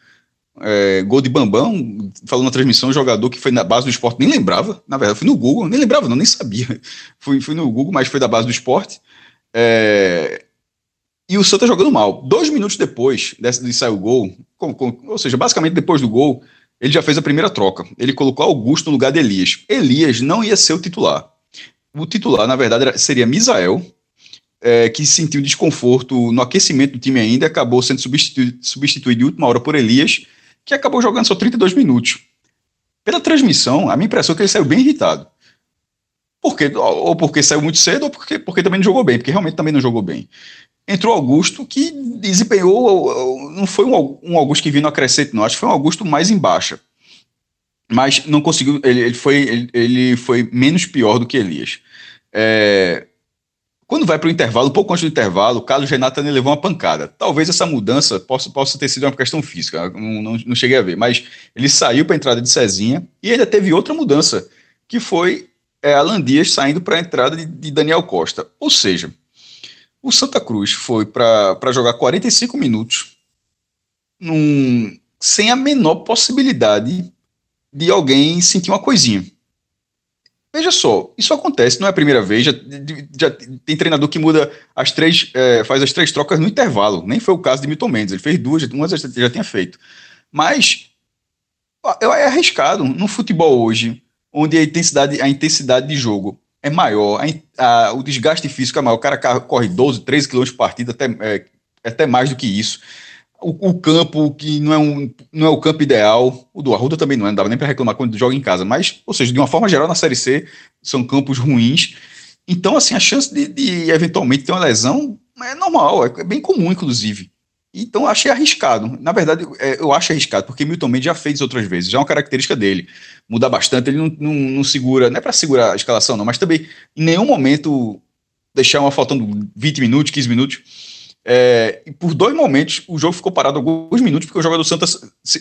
É, gol de Bambão, falou na transmissão, um jogador que foi na base do esporte, nem lembrava, na verdade, fui no Google, nem lembrava, não, nem sabia. Fui, fui no Google, mas foi da base do esporte. É, e o Santa jogando mal. Dois minutos depois desse, de sair o gol, com, com, ou seja, basicamente depois do gol, ele já fez a primeira troca. Ele colocou Augusto no lugar de Elias. Elias não ia ser o titular. O titular, na verdade, seria Misael, é, que sentiu desconforto no aquecimento do time ainda, acabou sendo substituído, substituído de última hora por Elias, que acabou jogando só 32 minutos. Pela transmissão, a minha impressão é que ele saiu bem irritado. Porque, ou porque saiu muito cedo, ou porque, porque também não jogou bem, porque realmente também não jogou bem. entrou Augusto, que desempenhou. Não foi um, Augusto que vindo a crescer, não. Acho que foi um Augusto mais em baixa. Mas não conseguiu. Ele, ele foi, ele, ele, foi menos pior do que Elias. É, quando vai para o intervalo, um pouco antes do intervalo, o Carlos Renato levou uma pancada. Talvez essa mudança possa, possa ter sido uma questão física, não, não, não cheguei a ver, mas ele saiu para a entrada de Cezinha e ainda teve outra mudança, que foi é, Alan Dias saindo para a entrada de, de Daniel Costa. Ou seja, o Santa Cruz foi para jogar 45 minutos num, sem a menor possibilidade de alguém sentir uma coisinha. Veja só, isso acontece, não é a primeira vez. Já, já tem treinador que muda as três, é, faz as três trocas no intervalo. Nem foi o caso de Milton Mendes. Ele fez duas, uma já, já tinha feito. Mas é arriscado no futebol hoje, onde a intensidade, a intensidade de jogo é maior, a, a, o desgaste físico é maior, o cara corre 12, 13 km por partida, até, é, até mais do que isso. O, o, campo que não é, um, não é o campo ideal, o do Arruda também não é, não dava nem para reclamar quando joga em casa, mas, ou seja, de uma forma geral, na Série C, são campos ruins. Então, assim, a chance de, de eventualmente ter uma lesão é normal, é bem comum, inclusive. Então, achei arriscado. Na verdade, é, eu acho arriscado, porque Milton Mendes já fez outras vezes, já é uma característica dele. Muda bastante, ele não, não, não segura, não é para segurar a escalação, não, mas também em nenhum momento deixar uma faltando 20 minutos, 15 minutos. É, por dois momentos, o jogo ficou parado alguns minutos, porque o jogador do Santa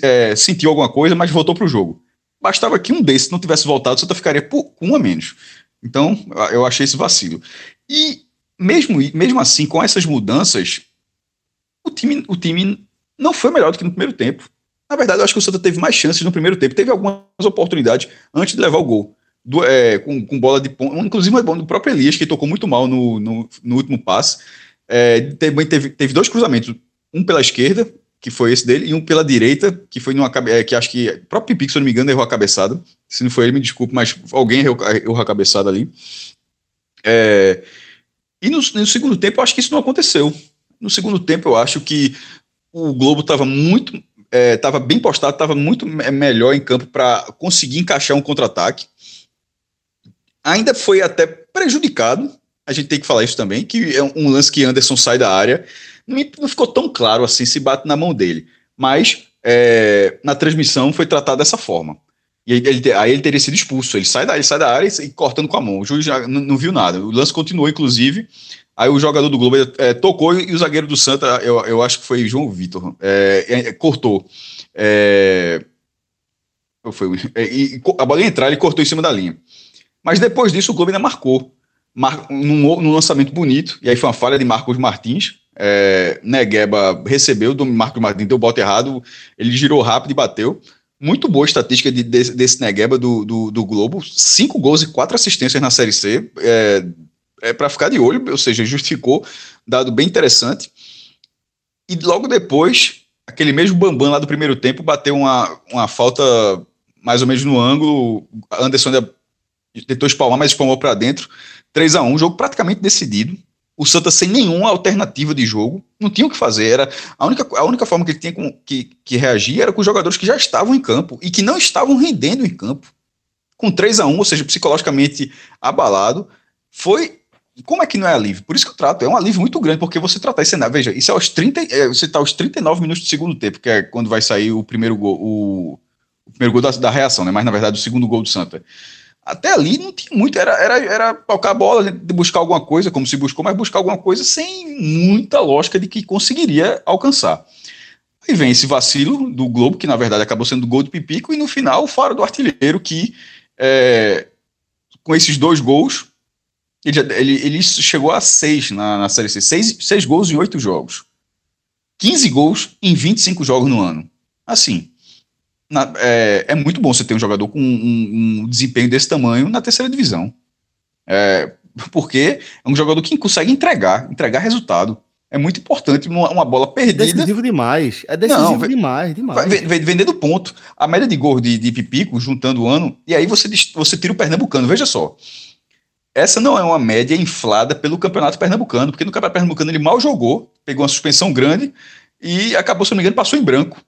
é, sentiu alguma coisa, mas voltou para o jogo. Bastava que um desses não tivesse voltado, o Santa ficaria com um a menos. Então, eu achei esse vacilo. E mesmo, mesmo assim, com essas mudanças, o time, o time não foi melhor do que no primeiro tempo. Na verdade, eu acho que o Santa teve mais chances no primeiro tempo. Teve algumas oportunidades antes de levar o gol. Do, é, com, com, bola de ponta, inclusive uma bola do próprio Elias, que tocou muito mal no, no, no último passe. É, teve, teve dois cruzamentos, um pela esquerda, que foi esse dele, e um pela direita, que foi numa é, que acho que o próprio Pipico, se não me engano, errou a cabeçada. Se não foi ele, me desculpe, mas alguém errou, errou a cabeçada ali. É, e no, no, segundo tempo, eu acho que isso não aconteceu. No segundo tempo, eu acho que o Globo estava muito. Estava é, bem postado, estava muito melhor em campo para conseguir encaixar um contra-ataque. Ainda foi até prejudicado, a gente tem que falar isso também, que é um lance que Anderson sai da área. Não, ficou tão claro assim se bate na mão dele. Mas é, na transmissão foi tratado dessa forma. E ele, ele, aí ele teria sido expulso. Ele sai da, ele sai da área e, cortando com a mão. O juiz já não, viu nada. O lance continuou, inclusive. Aí o jogador do Globo é, tocou e o zagueiro do Santa, eu, eu acho que foi João Vitor, é, é, cortou. É, foi, e, a bola ia entrar, ele cortou em cima da linha. Mas depois disso, o Globo ainda marcou. Num, num, lançamento bonito, e aí foi uma falha de Marcos Martins. É, Negueba recebeu do Marcos Martins, deu bote errado, ele girou rápido e bateu. Muito boa estatística de, desse, desse Negueba do, do, do, Globo. Cinco gols e quatro assistências na Série C. É, é para ficar de olho, ou seja, justificou, dado bem interessante. E logo depois, aquele mesmo Bambam lá do primeiro tempo bateu uma, uma falta mais ou menos no ângulo. Anderson tentou espalmar, mas espalmou para dentro. 3 a 1 jogo praticamente decidido. O Santa sem nenhuma alternativa de jogo, não tinha o que fazer. Era a única, a única forma que ele tinha com, que, que reagir era com os jogadores que já estavam em campo e que não estavam rendendo em campo. Com 3 a 1 ou seja, psicologicamente abalado, foi como é que não é alívio? Por isso que eu trato, é um alívio muito grande, porque você tratar esse cenário, veja, isso é aos 30, é, você está aos 39 minutos do segundo tempo, que é quando vai sair o primeiro gol, o, o primeiro gol da, da, reação, né? Mas na verdade o segundo gol do Santa. Até ali não tinha muito, era, era, era tocar a bola, de buscar alguma coisa, como se buscou, mas buscar alguma coisa sem muita lógica de que conseguiria alcançar. Aí vem esse vacilo do Globo, que na verdade acabou sendo gol do Pipico, e no final o faro do artilheiro, que é, com esses dois gols ele, ele, ele chegou a seis na, na Série C. Seis, seis gols em oito jogos. 15 gols em 25 jogos no ano. Assim, na, é, é, muito bom você ter um jogador com um, um desempenho desse tamanho na terceira divisão. É, porque é um jogador que consegue entregar, entregar resultado. É muito importante uma, uma bola perdida. É decisivo demais. É decisivo Não, demais, demais. Vendendo ponto. A média de gol de, de Pipico, juntando o ano, e aí você, você tira o Pernambucano. Veja só essa não é uma média inflada pelo Campeonato Pernambucano, porque no Campeonato Pernambucano ele mal jogou, pegou uma suspensão grande e acabou, se não me engano, passou em branco.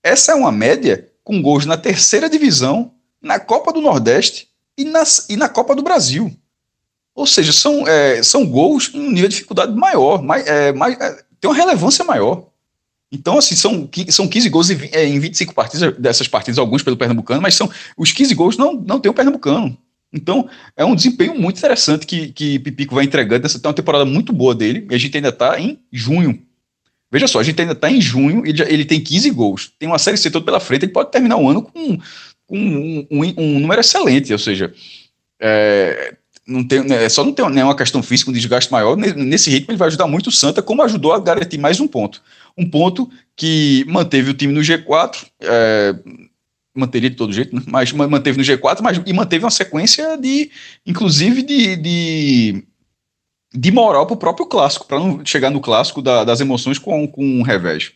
Essa é uma média com gols na terceira divisão, na Copa do Nordeste e, nas, e na Copa do Brasil. Ou seja, são, é, são gols em um nível de dificuldade maior, mais, é, mais, é, tem uma relevância maior. Então, assim, são, são 15 gols em, é, em 25 partidas, dessas partidas, alguns pelo Pernambucano, mas são os 15 gols não, não tem o Pernambucano. Então, é um desempenho muito interessante que, que Pipico vai entregando. Essa é uma temporada muito boa dele, e a gente ainda está em junho. Veja só, a gente ainda está em junho ele, ele, tem 15 gols. Tem uma série C toda pela frente, ele pode terminar o ano com, com um, um, um, número excelente, ou seja, é, não tem, é só não tem nenhuma questão física, um desgaste maior. Nesse ritmo, ele vai ajudar muito o Santa, como ajudou a garantir mais um ponto. Um ponto que manteve o time no G4, é, manteria de todo jeito, né? mas manteve no G4, mas e manteve uma sequência de, inclusive, de, de, de moral para o próprio clássico, para não chegar no clássico da, das emoções com, com um revés.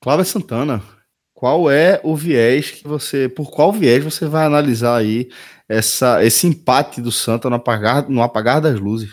Cláudio Santana, qual é o viés que você, por qual viés você vai analisar aí essa, esse empate do Santa no apagar, no apagar das luzes?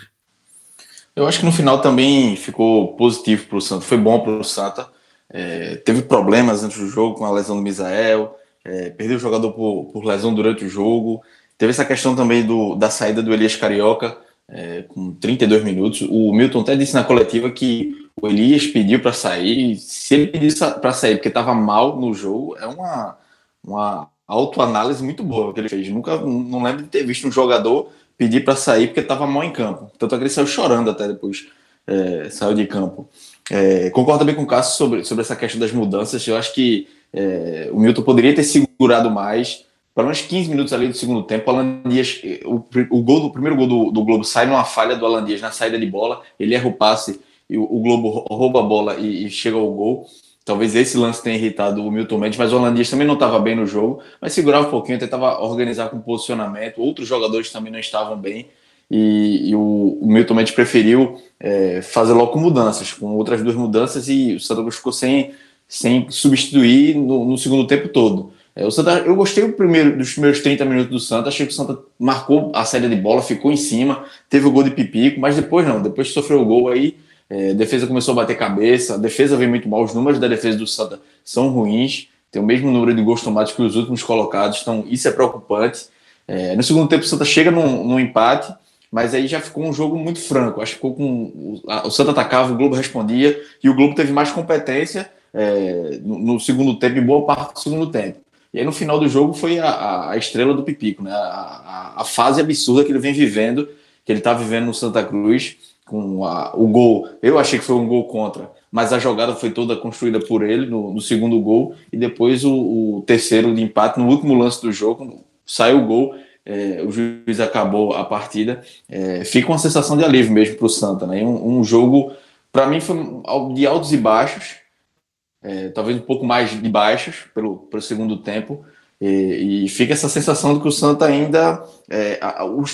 Eu acho que no final também ficou positivo para o Santa, foi bom para o Santa. É, teve problemas antes do jogo com a lesão do Misael, é, perdeu o jogador por, por, lesão durante o jogo. Teve essa questão também do, da saída do Elias Carioca, é, com 32 minutos. O Milton até disse na coletiva que o Elias pediu para sair. Se ele pedisse para sair porque estava mal no jogo, é uma, uma autoanálise muito boa que ele fez. Nunca não lembro de ter visto um jogador pedir para sair porque estava mal em campo. Tanto é que ele saiu chorando até depois, é, saiu de campo. É, concordo também com o Cássio sobre, sobre essa questão das mudanças. Eu acho que é, o Milton poderia ter segurado mais, pelo menos 15 minutos ali do segundo tempo. O Dias, o, o, gol, o primeiro gol do, do, Globo sai numa falha do Alan Dias na saída de bola, ele erra o passe e o, o Globo rouba a bola e, e, chega ao gol. Talvez esse lance tenha irritado o Milton Mendes, mas o Alan Dias também não estava bem no jogo, mas segurava um pouquinho, tentava organizar com posicionamento. Outros jogadores também não estavam bem. E, e o, o, Milton Mendes preferiu é, fazer logo mudanças, com outras duas mudanças, e o Cruz ficou sem, sem substituir no, no segundo tempo todo. É, o Santa, eu gostei do primeiro, dos primeiros 30 minutos do Santa, achei que o Santa marcou a saída de bola, ficou em cima, teve o gol de Pipico, mas depois não, depois que sofreu o gol aí, é, a defesa começou a bater cabeça, a defesa veio muito mal, os números da defesa do Santa são ruins, tem o mesmo número de gols tomados que os últimos colocados, então isso é preocupante. É, no segundo tempo o Santa chega num, num empate, mas aí já ficou um jogo muito franco. Acho que ficou com. O Santa atacava, o Globo respondia, e o Globo teve mais competência é, no, no, segundo tempo, em boa parte do segundo tempo. E aí no final do jogo foi a, a estrela do Pipico, né? A, a, a, fase absurda que ele vem vivendo, que ele está vivendo no Santa Cruz, com a, o gol. Eu achei que foi um gol contra, mas a jogada foi toda construída por ele no, no segundo gol, e depois o, o terceiro de empate, no último lance do jogo, saiu o gol é, o juiz acabou a partida, é, fica uma sensação de alívio mesmo para o Santa. Né? Um, um jogo, para mim, foi de altos e baixos, é, talvez um pouco mais de baixos pelo, pelo segundo tempo. E, e fica essa sensação de que o Santa ainda. É,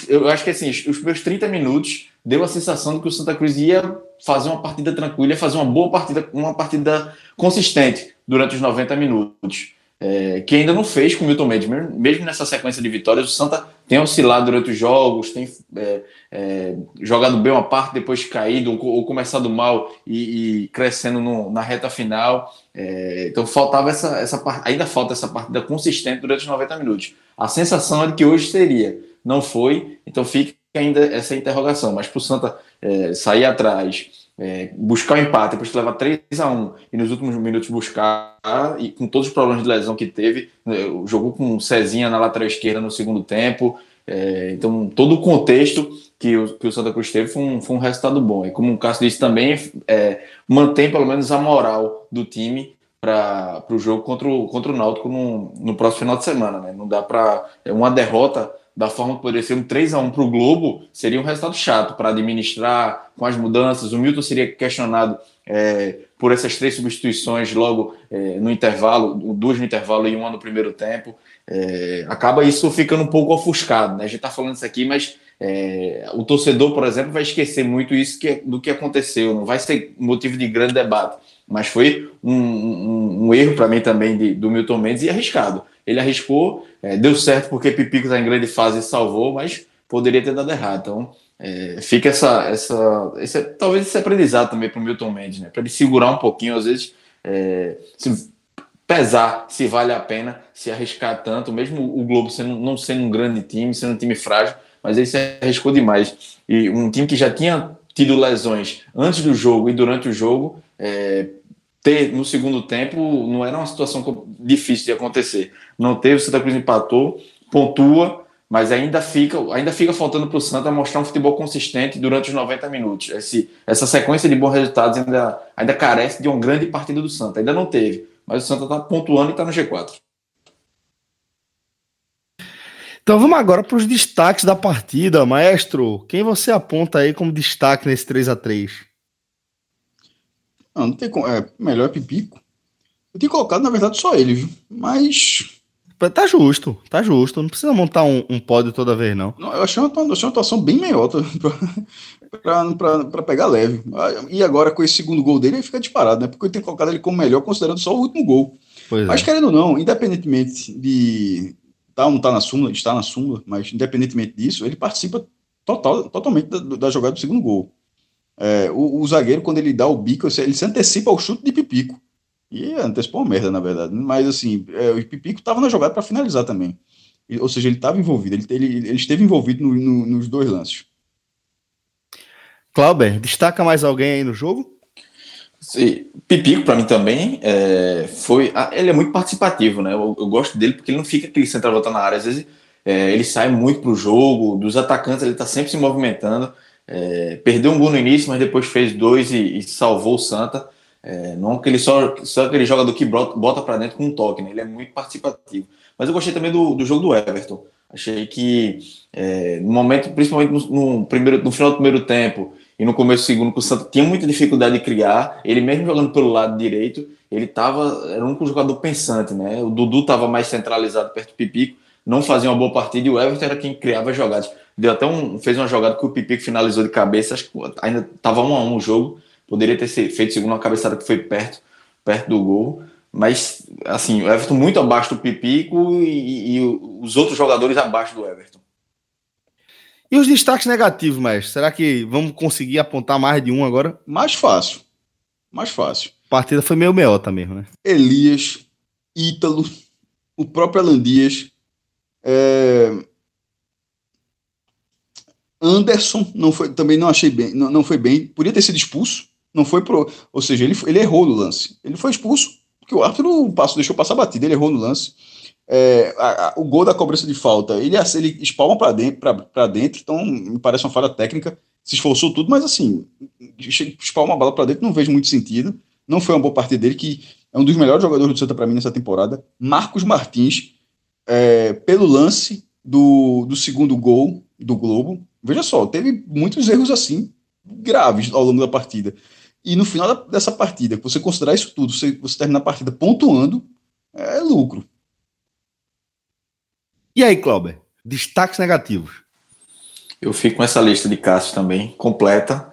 eu acho que assim, os primeiros 30 minutos deu a sensação de que o Santa Cruz ia fazer uma partida tranquila, fazer uma boa partida, uma partida consistente durante os 90 minutos é, que ainda não fez com o Milton Mendes. Mesmo nessa sequência de vitórias, o Santa tem oscilado durante os jogos, tem é, é, jogado bem uma parte, depois caído, ou, ou começado mal e, e crescendo no, na reta final. É, então faltava essa, essa ainda falta essa partida consistente durante os 90 minutos. A sensação é de que hoje seria, não foi, então fica ainda essa interrogação. Mas para o Santa é, sair atrás é, buscar o empate, depois de levar 3 a 1 e nos últimos minutos buscar, e com todos os problemas de lesão que teve, né, jogou com Cezinha na lateral esquerda no segundo tempo. É, então, todo o contexto que o, que o Santa Cruz teve foi um, foi um resultado bom. E como o Cássio disse também, é, mantém pelo menos a moral do time para o jogo contra o, contra o Náutico no, no próximo final de semana. Né? Não dá para. É uma derrota da forma que poderia ser um 3 a 1 para o Globo, seria um resultado chato para administrar com as mudanças. O Milton seria questionado é, por essas três substituições logo é, no intervalo, duas no intervalo e uma no primeiro tempo. É, acaba isso ficando um pouco ofuscado. Né? A gente está falando isso aqui, mas é, o torcedor, por exemplo, vai esquecer muito isso que, do que aconteceu. Não vai ser motivo de grande debate. Mas foi um, um, um erro para mim também de, do Milton Mendes e arriscado. Ele arriscou, é, deu certo porque Pipico está em grande fase e salvou, mas poderia ter dado errado. Então, é, fica essa, essa esse, talvez esse aprendizado também para o Milton Mendes, né? Para ele segurar um pouquinho, às vezes, é, se pesar se vale a pena se arriscar tanto, mesmo o Globo sendo, não sendo um grande time, sendo um time frágil, mas ele se arriscou demais. E um time que já tinha tido lesões antes do jogo e durante o jogo, é, ter no segundo tempo não era uma situação difícil de acontecer. Não teve, o Santa Cruz empatou, pontua, mas ainda fica, ainda fica faltando para o Santa mostrar um futebol consistente durante os 90 minutos. Esse, essa sequência de bons resultados ainda, ainda carece de uma grande partida do Santa. Ainda não teve, mas o Santa está pontuando e está no G4. Então vamos agora para os destaques da partida. Maestro, quem você aponta aí como destaque nesse 3 a 3 não, não tem como. É, melhor é Pipico. Eu tinha colocado, na verdade, só ele, viu? Mas. Tá justo, tá justo. Não precisa montar um, um pódio toda vez, não. não eu, achei uma, eu achei uma atuação bem melhor para pegar leve. E agora, com esse segundo gol dele, ele fica disparado, né? Porque eu tenho colocado ele como melhor, considerando só o último gol. Pois mas, é. querendo ou não, independentemente de tá ou não tá na súmula, está na súmula, mas independentemente disso, ele participa total, totalmente da, da jogada do segundo gol. É, o, o, zagueiro, quando ele dá o bico, ele se antecipa ao chute de Pipico. E antecipou uma merda, na verdade. Mas assim, é, o Pipico estava na jogada para finalizar também. Ou seja, ele estava envolvido, ele, ele, ele, esteve envolvido no, no, nos dois lances. Clauber, destaca mais alguém aí no jogo? Sim, Pipico, para mim também, é, foi. Ele é muito participativo, né? Eu, eu, gosto dele porque ele não fica aquele central na área. Às vezes é, ele sai muito pro jogo, dos atacantes ele está sempre se movimentando. É, perdeu um gol no início, mas depois fez dois e, e salvou o Santa. É, não aquele só, só aquele jogador que bota para dentro com um toque, né? ele é muito participativo. Mas eu gostei também do, do jogo do Everton. Achei que é, no momento, principalmente no, no, primeiro, no final do primeiro tempo e no começo do segundo, que o Santa tinha muita dificuldade de criar. Ele mesmo jogando pelo lado direito, ele tava era um jogador pensante, né? O Dudu estava mais centralizado perto do Pipico, não fazia uma boa partida e o Everton era quem criava jogadas. Deu até um, fez uma jogada que o Pipico finalizou de cabeça, acho que ainda estava um a um o jogo, poderia ter feito segundo uma cabeçada que foi perto, perto do gol, mas assim, o Everton muito abaixo do Pipico e, e os outros jogadores abaixo do Everton. E os destaques negativos, mestre? Será que vamos conseguir apontar mais de um agora? Mais fácil. Mais fácil. A partida foi meio meota mesmo, né? Elias, Ítalo, o próprio Alan Dias. É... Anderson não foi, também não achei bem, não, não foi bem, podia ter sido expulso, não foi pro, ou seja, ele, ele errou no lance. Ele foi expulso porque o árbitro passo, deixou passar batida, ele errou no lance. É, a, a, o gol da cobrança de falta, ele, ele espalma para dentro, dentro, então me parece uma falha técnica. Se esforçou tudo, mas assim, espalma a bola para dentro, não vejo muito sentido. Não foi uma boa partida dele, que é um dos melhores jogadores do Santa para mim nessa temporada. Marcos Martins, é, pelo lance do, do segundo gol do Globo, Veja só, teve muitos erros assim, graves ao longo da partida. E no final da, dessa partida, você considerar isso tudo, você, você terminar a partida pontuando, é lucro. E aí, Clauber? Destaques negativos. Eu fico com essa lista de Cássio também, completa.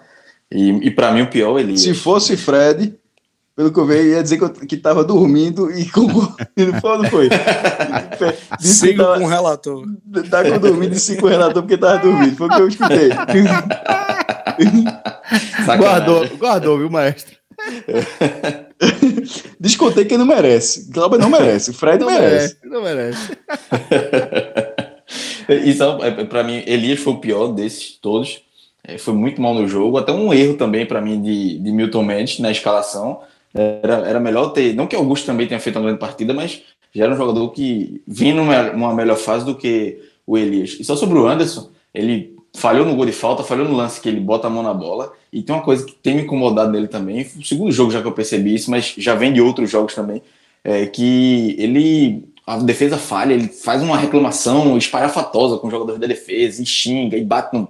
E, e para mim o pior é ele. Se fosse Fred, pelo que eu vi, ia dizer que, eu, que tava dormindo e com. não foi, não foi. Sigo com o relator. Tá com dormindo e sigo com o relator porque tava dormindo. Foi o que eu escutei. guardou, guardou, viu, maestro? Descontei quem não merece. Glauber não merece. Fred não merece. Não merece. Então, é, para mim, Elias foi o pior desses todos. É, foi muito mal no jogo. Até um erro também para mim de, de Milton Mendes na escalação. Era, era melhor ter. Não que Augusto também tenha feito uma grande partida, mas já era um jogador que vinha numa, numa melhor fase do que o Elias. E só sobre o Anderson, ele falhou no gol de falta, falhou no lance que ele bota a mão na bola. E tem uma coisa que tem me incomodado nele também. O segundo jogo já que eu percebi isso, mas já vem de outros jogos também. É que ele. A defesa falha, ele faz uma reclamação espalhafatosa com o jogador da defesa, e xinga, e bate no,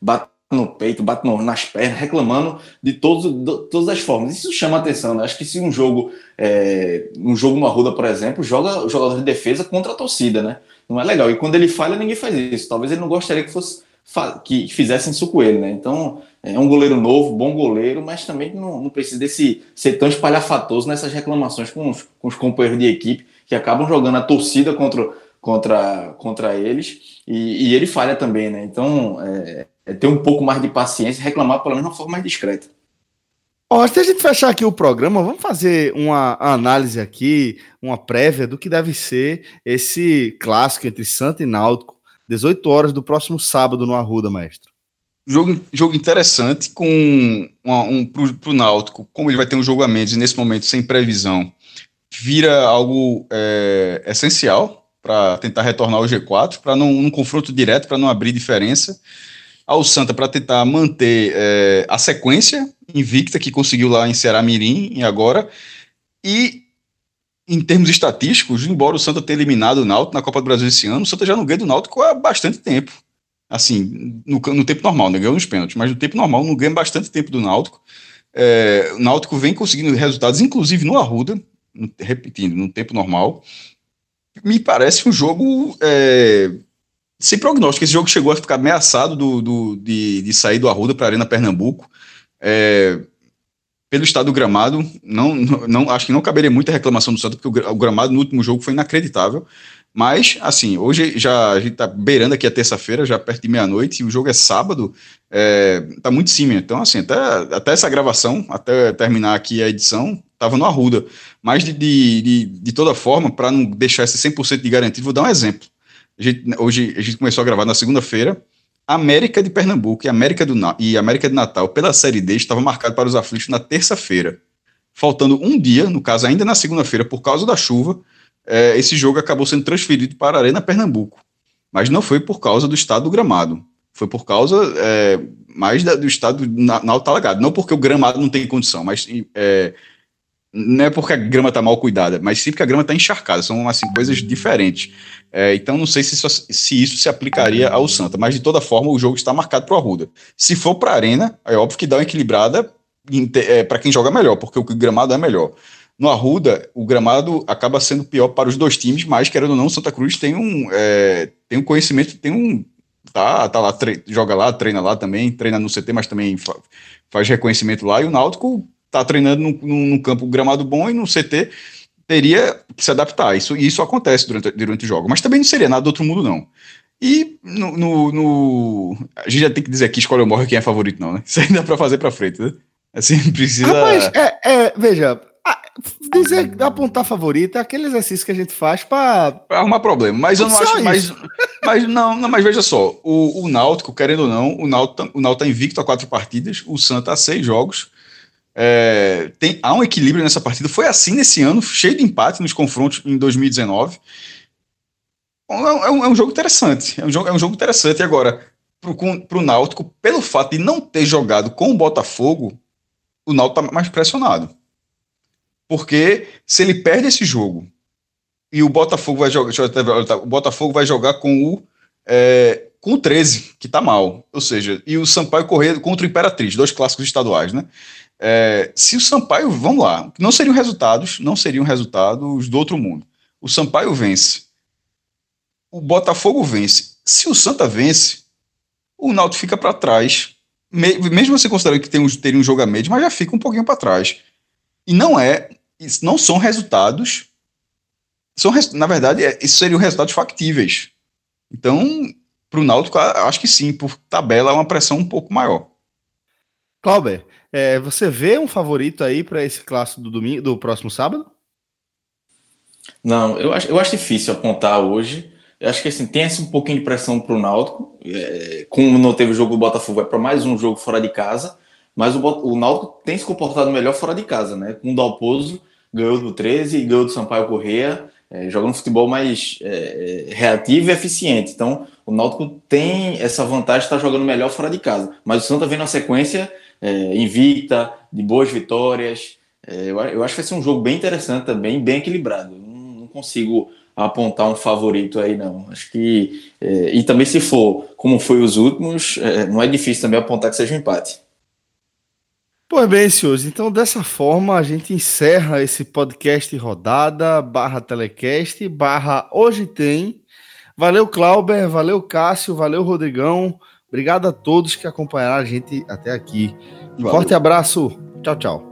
bate no peito, bate no, nas pernas, reclamando de, todos, de todas as formas. Isso chama atenção, né? Acho que se um jogo, é, um jogo no Arruda, por exemplo, joga o jogador de defesa contra a torcida, né? Não é legal. E quando ele falha, ninguém faz isso. Talvez ele não gostaria que fosse que fizessem isso com ele, né? Então, é um goleiro novo, bom goleiro, mas também não, não precisa desse ser tão espalhafatoso nessas reclamações com os, com os companheiros de equipe que acabam jogando a torcida contra, contra, contra eles e, e ele falha também, né? Então, é, é ter um pouco mais de paciência e reclamar pelo menos de uma forma mais discreta. Ó, antes de a gente fechar aqui o programa, vamos fazer uma análise aqui, uma prévia do que deve ser esse clássico entre Santa e Náutico 18 horas do próximo sábado no Arruda, mestre. Jogo, jogo interessante com uma, um para o Náutico, como ele vai ter um jogo a menos e nesse momento sem previsão, vira algo é, essencial para tentar retornar ao G4, para não um confronto direto, para não abrir diferença. Ao Santa para tentar manter é, a sequência invicta que conseguiu lá em Ceará Mirim e agora. E em termos estatísticos, embora o Santa tenha eliminado o Náutico na Copa do Brasil esse ano, o Santa já não ganha do Náutico há bastante tempo. Assim, no, no tempo normal, não ganhou nos pênaltis, mas no tempo normal não ganha bastante tempo do Náutico. É, o Náutico vem conseguindo resultados, inclusive no Arruda, repetindo, no tempo normal. Me parece um jogo é, sem prognóstico. Esse jogo chegou a ficar ameaçado do, do de, de sair do Arruda para a Arena Pernambuco. É, pelo estado do gramado, não, não, acho que não caberia muita reclamação do Santos, porque o, gramado no último jogo foi inacreditável. Mas, assim, hoje já a gente tá beirando aqui a terça-feira, já perto de meia-noite, e o jogo é sábado, é, tá muito cima. Então, assim, até, até essa gravação, até terminar aqui a edição, tava no Arruda. Mas, de, de, de, de toda forma, para não deixar esse 100% de garantido, vou dar um exemplo. A gente, hoje a gente começou a gravar na segunda-feira, América de Pernambuco e América, do, e América de Natal pela Série D estava marcado para os aflitos na terça-feira. Faltando um dia, no caso ainda na segunda-feira, por causa da chuva, é, esse jogo acabou sendo transferido para a Arena Pernambuco. Mas não foi por causa do estado do gramado. Foi por causa é, mais da, do estado na, na alagado. Não porque o gramado não tem condição, mas é, não é porque a grama está mal cuidada, mas sim porque a grama está encharcada. São assim, coisas diferentes. É, então não sei se isso, se isso, se aplicaria ao Santa, mas de toda forma o jogo está marcado para o Arruda. Se for para a Arena, é óbvio que dá uma equilibrada é, para quem joga melhor, porque o gramado é melhor. No Arruda, o gramado acaba sendo pior para os dois times, mas querendo ou não, Santa Cruz tem um, é, tem um conhecimento, tem um. Tá, tá lá, joga lá, treina lá também, treina no CT, mas também fa faz reconhecimento lá, e o Náutico tá treinando num, num campo gramado bom e no CT teria que se adaptar. Isso, isso acontece durante, durante o jogo, mas também não seria nada do outro mundo, não. E no, no, no, A gente já tem que dizer aqui, escolhe ou morre quem é favorito, não, né? Isso aí dá pra fazer pra frente, né? Assim, precisa. Rapaz, é, é, veja, dizer, apontar favorito é aquele exercício que a gente faz para arrumar problema. Mas eu não acho. Mas, mas não, não, mas veja só, o, o Náutico, querendo ou não, o Náutico, o Náutico tá invicto a quatro partidas, o Santa a seis jogos. É, tem, há um equilíbrio nessa partida. Foi assim nesse ano, cheio de empate nos confrontos em 2019. É, é um, é um jogo interessante. É um jogo, é um jogo interessante. E agora, para o Náutico, pelo fato de não ter jogado com o Botafogo, o Náutico está mais pressionado. Porque se ele perde esse jogo e o Botafogo vai jogar, o Botafogo vai jogar com o é, com o 13, que está mal. Ou seja, e o Sampaio correr contra o Imperatriz, dois clássicos estaduais, né? É, se o Sampaio, vamos lá, não seriam resultados, não seriam resultados do outro mundo. O Sampaio vence, o Botafogo vence. Se o Santa vence, o Náutico fica para trás, mesmo você considerando que tem um, teria um jogo a médio, mas já fica um pouquinho para trás. E não é, não são resultados, são, na verdade, é, isso seriam resultados factíveis. Então, para o Náutico, acho que sim, por tabela é uma pressão um pouco maior. Clauber, é, você vê um favorito aí para esse clássico do domingo, do próximo sábado? Não, eu acho, eu acho difícil apontar hoje. Eu acho que assim, tem esse um pouquinho de pressão para o Náutico. É, como não teve o jogo do Botafogo, vai para mais um jogo fora de casa. Mas o, o Náutico tem se comportado melhor fora de casa, né? Com o Dalpozo ganhou do 13 e ganhou do Sampaio Correia, é, jogando futebol mais é, é, reativo e eficiente. Então, o Náutico tem essa vantagem de estar jogando melhor fora de casa. Mas o Santa vem na sequência é, invicta, de boas vitórias. É, eu, eu, acho que vai ser um jogo bem interessante também, bem equilibrado. Não, não consigo apontar um favorito aí, não. Acho que. É, e também, se for como foi os últimos, é, não é difícil também apontar que seja um empate. Pois bem, senhores, então dessa forma a gente encerra esse podcast rodada, barra telecast, barra hoje tem. Valeu, Clauber, valeu, Cássio, valeu, Rodrigão. Obrigado a todos que acompanharam a gente até aqui. Valeu. Forte abraço. Tchau, tchau.